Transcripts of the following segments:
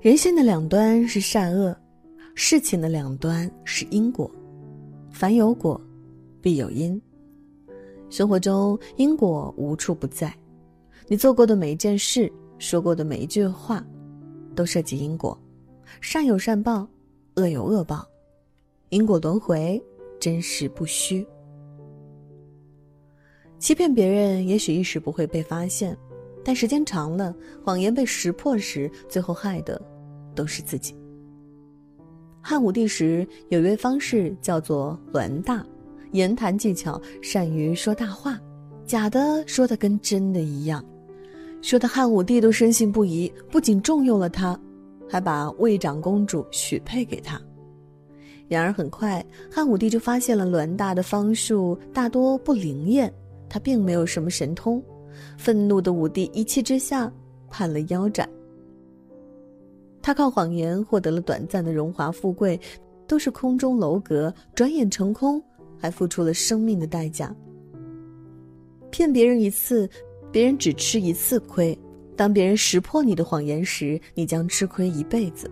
人性的两端是善恶，事情的两端是因果。凡有果，必有因。生活中因果无处不在，你做过的每一件事，说过的每一句话，都涉及因果。善有善报，恶有恶报，因果轮回，真实不虚。欺骗别人，也许一时不会被发现。但时间长了，谎言被识破时，最后害的都是自己。汉武帝时有一位方士叫做栾大，言谈技巧善于说大话，假的说的跟真的一样，说的汉武帝都深信不疑，不仅重用了他，还把魏长公主许配给他。然而很快，汉武帝就发现了栾大的方术大多不灵验，他并没有什么神通。愤怒的武帝一气之下判了腰斩。他靠谎言获得了短暂的荣华富贵，都是空中楼阁，转眼成空，还付出了生命的代价。骗别人一次，别人只吃一次亏；当别人识破你的谎言时，你将吃亏一辈子。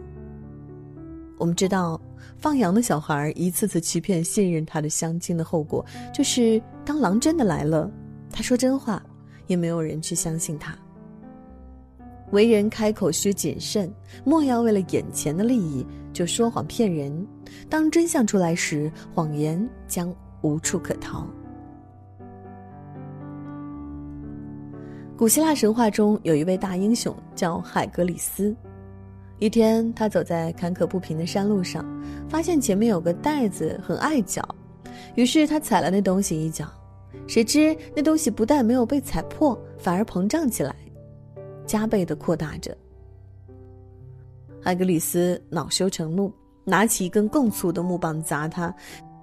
我们知道，放羊的小孩一次次欺骗信任他的乡亲的后果，就是当狼真的来了，他说真话。也没有人去相信他。为人开口需谨慎，莫要为了眼前的利益就说谎骗人。当真相出来时，谎言将无处可逃。古希腊神话中有一位大英雄叫海格里斯。一天，他走在坎坷不平的山路上，发现前面有个袋子很碍脚，于是他踩了那东西一脚。谁知那东西不但没有被踩破，反而膨胀起来，加倍的扩大着。艾格里斯恼羞成怒，拿起一根更粗的木棒砸他，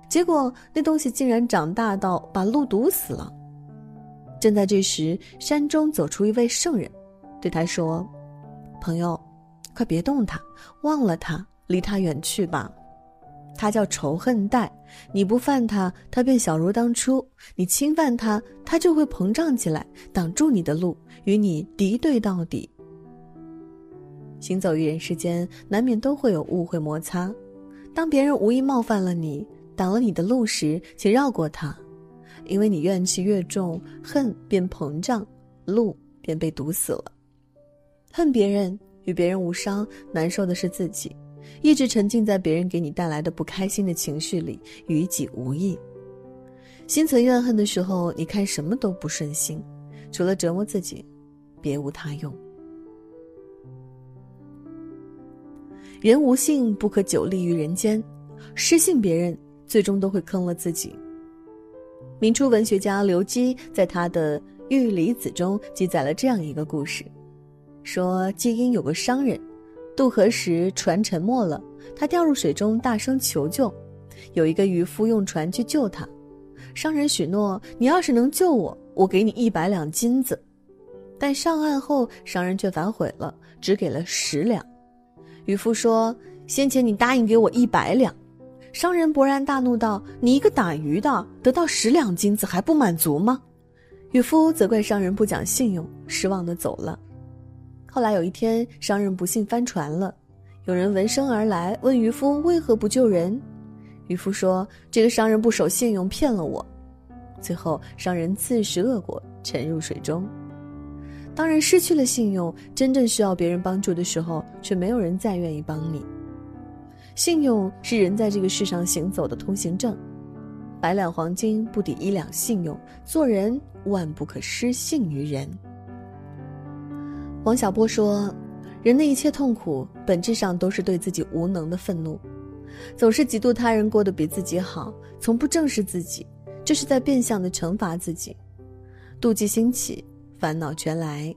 结果那东西竟然长大到把路堵死了。正在这时，山中走出一位圣人，对他说：“朋友，快别动他，忘了他，离他远去吧。”他叫仇恨带，你不犯他，他便小如当初；你侵犯他，他就会膨胀起来，挡住你的路，与你敌对到底。行走于人世间，难免都会有误会摩擦。当别人无意冒犯了你，挡了你的路时，请绕过他，因为你怨气越重，恨便膨胀，路便被堵死了。恨别人与别人无伤，难受的是自己。一直沉浸在别人给你带来的不开心的情绪里，与己无益。心存怨恨的时候，你看什么都不顺心，除了折磨自己，别无他用。人无信不可久立于人间，失信别人，最终都会坑了自己。明初文学家刘基在他的《玉离子》中记载了这样一个故事，说季阴有个商人。渡河时，船沉没了，他掉入水中，大声求救。有一个渔夫用船去救他，商人许诺：“你要是能救我，我给你一百两金子。”但上岸后，商人却反悔了，只给了十两。渔夫说：“先前你答应给我一百两。”商人勃然大怒道：“你一个打鱼的，得到十两金子还不满足吗？”渔夫责怪商人不讲信用，失望的走了。后来有一天，商人不幸翻船了，有人闻声而来，问渔夫为何不救人。渔夫说：“这个商人不守信用，骗了我。”最后，商人自食恶果，沉入水中。当人失去了信用，真正需要别人帮助的时候，却没有人再愿意帮你。信用是人在这个世上行走的通行证，百两黄金不抵一两信用，做人万不可失信于人。王小波说：“人的一切痛苦，本质上都是对自己无能的愤怒。总是嫉妒他人过得比自己好，从不正视自己，这是在变相的惩罚自己。妒忌兴起，烦恼全来。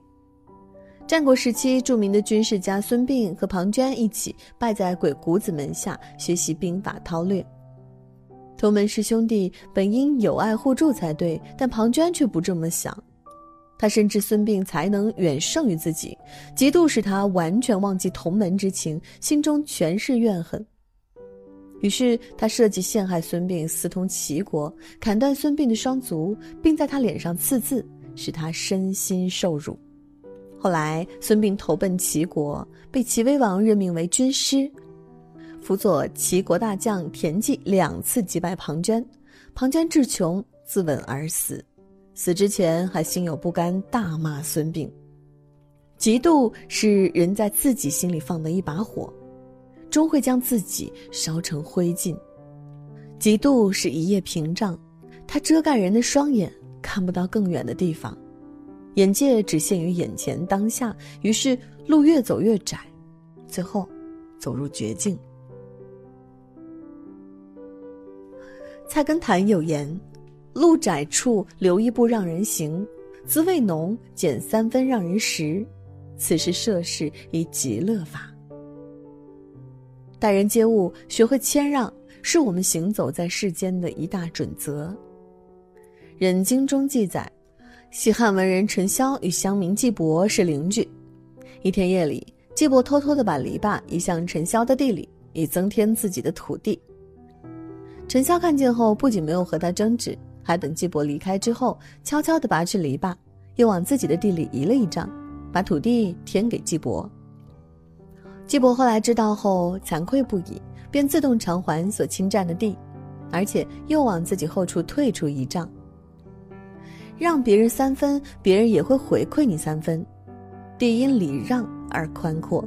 战国时期，著名的军事家孙膑和庞涓一起拜在鬼谷子门下学习兵法韬略。同门师兄弟本应友爱互助才对，但庞涓却不这么想。”他深知孙膑才能远胜于自己，嫉妒使他完全忘记同门之情，心中全是怨恨。于是他设计陷害孙膑，私通齐国，砍断孙膑的双足，并在他脸上刺字，使他身心受辱。后来，孙膑投奔齐国，被齐威王任命为军师，辅佐齐国大将田忌两次击败庞涓。庞涓志穷，自刎而死。死之前还心有不甘，大骂孙膑。嫉妒是人在自己心里放的一把火，终会将自己烧成灰烬。嫉妒是一叶屏障，它遮盖人的双眼，看不到更远的地方。眼界只限于眼前当下，于是路越走越窄，最后走入绝境。菜根谭有言：“路窄处留一步让人行，滋味浓减三分让人食，此是涉世以极乐法。”待人接物，学会谦让，是我们行走在世间的一大准则。《忍经》中记载。西汉文人陈嚣与乡民季伯是邻居。一天夜里，季伯偷偷的把篱笆移向陈嚣的地里，以增添自己的土地。陈嚣看见后，不仅没有和他争执，还等季伯离开之后，悄悄地拔去篱笆，又往自己的地里移了一丈，把土地填给季伯。季伯后来知道后，惭愧不已，便自动偿还所侵占的地，而且又往自己后处退出一丈。让别人三分，别人也会回馈你三分，地因礼让而宽阔。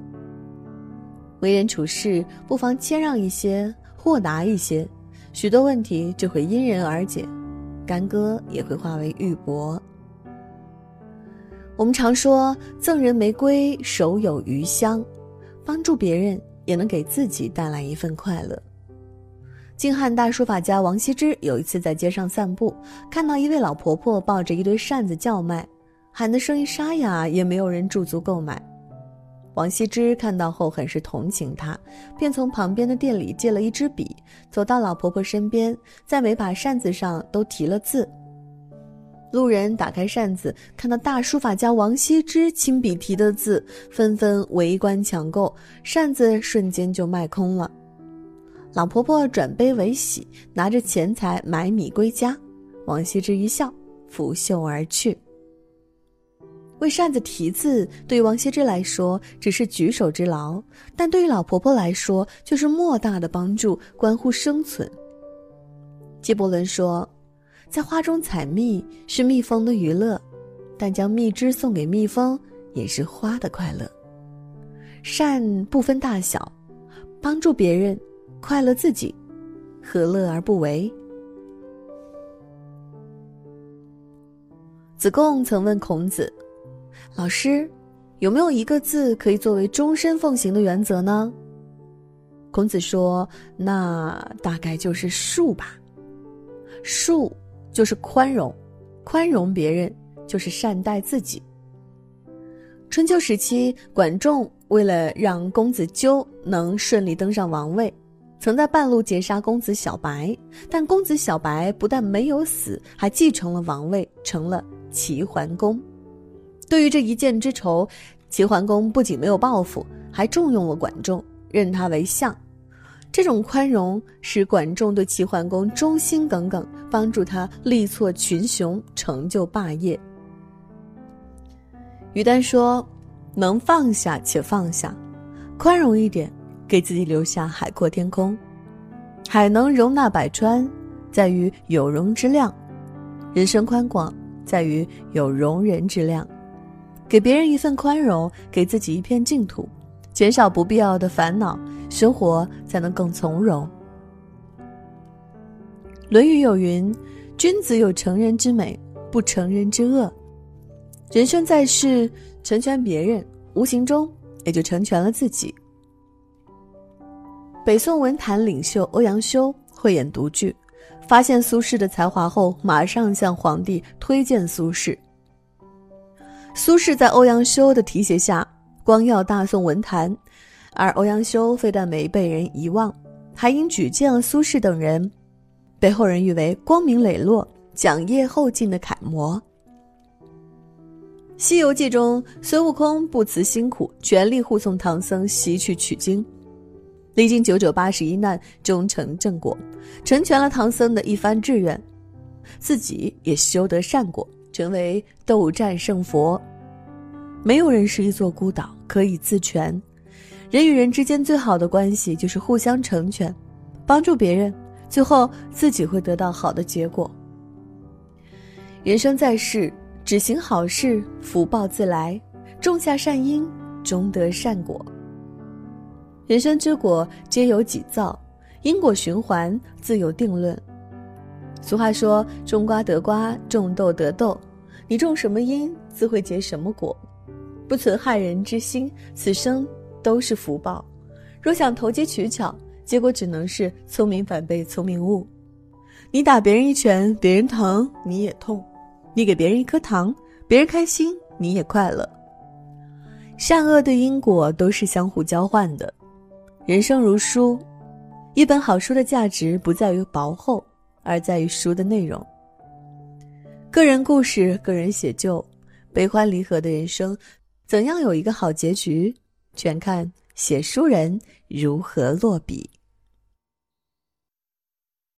为人处事不妨谦让一些，豁达一些，许多问题就会因人而解，干戈也会化为玉帛。我们常说赠人玫瑰，手有余香，帮助别人也能给自己带来一份快乐。晋汉大书法家王羲之有一次在街上散步，看到一位老婆婆抱着一堆扇子叫卖，喊的声音沙哑，也没有人驻足购买。王羲之看到后很是同情她，便从旁边的店里借了一支笔，走到老婆婆身边，在每把扇子上都题了字。路人打开扇子，看到大书法家王羲之亲笔题的字，纷纷围观抢购，扇子瞬间就卖空了。老婆婆转悲为喜，拿着钱财买米归家。王羲之一笑，拂袖而去。为扇子题字，对于王羲之来说只是举手之劳，但对于老婆婆来说却是莫大的帮助，关乎生存。纪伯伦说：“在花中采蜜是蜜蜂的娱乐，但将蜜汁送给蜜蜂也是花的快乐。”善不分大小，帮助别人。快乐自己，何乐而不为？子贡曾问孔子：“老师，有没有一个字可以作为终身奉行的原则呢？”孔子说：“那大概就是恕吧。恕就是宽容，宽容别人就是善待自己。”春秋时期，管仲为了让公子纠能顺利登上王位。曾在半路截杀公子小白，但公子小白不但没有死，还继承了王位，成了齐桓公。对于这一箭之仇，齐桓公不仅没有报复，还重用了管仲，任他为相。这种宽容使管仲对齐桓公忠心耿耿，帮助他力挫群雄，成就霸业。于丹说：“能放下且放下，宽容一点。”给自己留下海阔天空，海能容纳百川，在于有容之量；人生宽广，在于有容人之量。给别人一份宽容，给自己一片净土，减少不必要的烦恼，生活才能更从容。《论语》有云：“君子有成人之美，不成人之恶。”人生在世，成全别人，无形中也就成全了自己。北宋文坛领袖欧阳修慧眼独具，发现苏轼的才华后，马上向皇帝推荐苏轼。苏轼在欧阳修的提携下，光耀大宋文坛，而欧阳修非但没被人遗忘，还因举荐了苏轼等人，被后人誉为光明磊落、讲业后进的楷模。《西游记》中，孙悟空不辞辛苦，全力护送唐僧西去取经。历经九九八十一难，终成正果，成全了唐僧的一番志愿，自己也修得善果，成为斗战胜佛。没有人是一座孤岛，可以自全。人与人之间最好的关系就是互相成全，帮助别人，最后自己会得到好的结果。人生在世，只行好事，福报自来；种下善因，终得善果。人生之果皆由己造，因果循环自有定论。俗话说：“种瓜得瓜，种豆得豆。”你种什么因，自会结什么果。不存害人之心，此生都是福报。若想投机取巧，结果只能是聪明反被聪明误。你打别人一拳，别人疼你也痛；你给别人一颗糖，别人开心你也快乐。善恶的因果都是相互交换的。人生如书，一本好书的价值不在于薄厚，而在于书的内容。个人故事，个人写就，悲欢离合的人生，怎样有一个好结局，全看写书人如何落笔。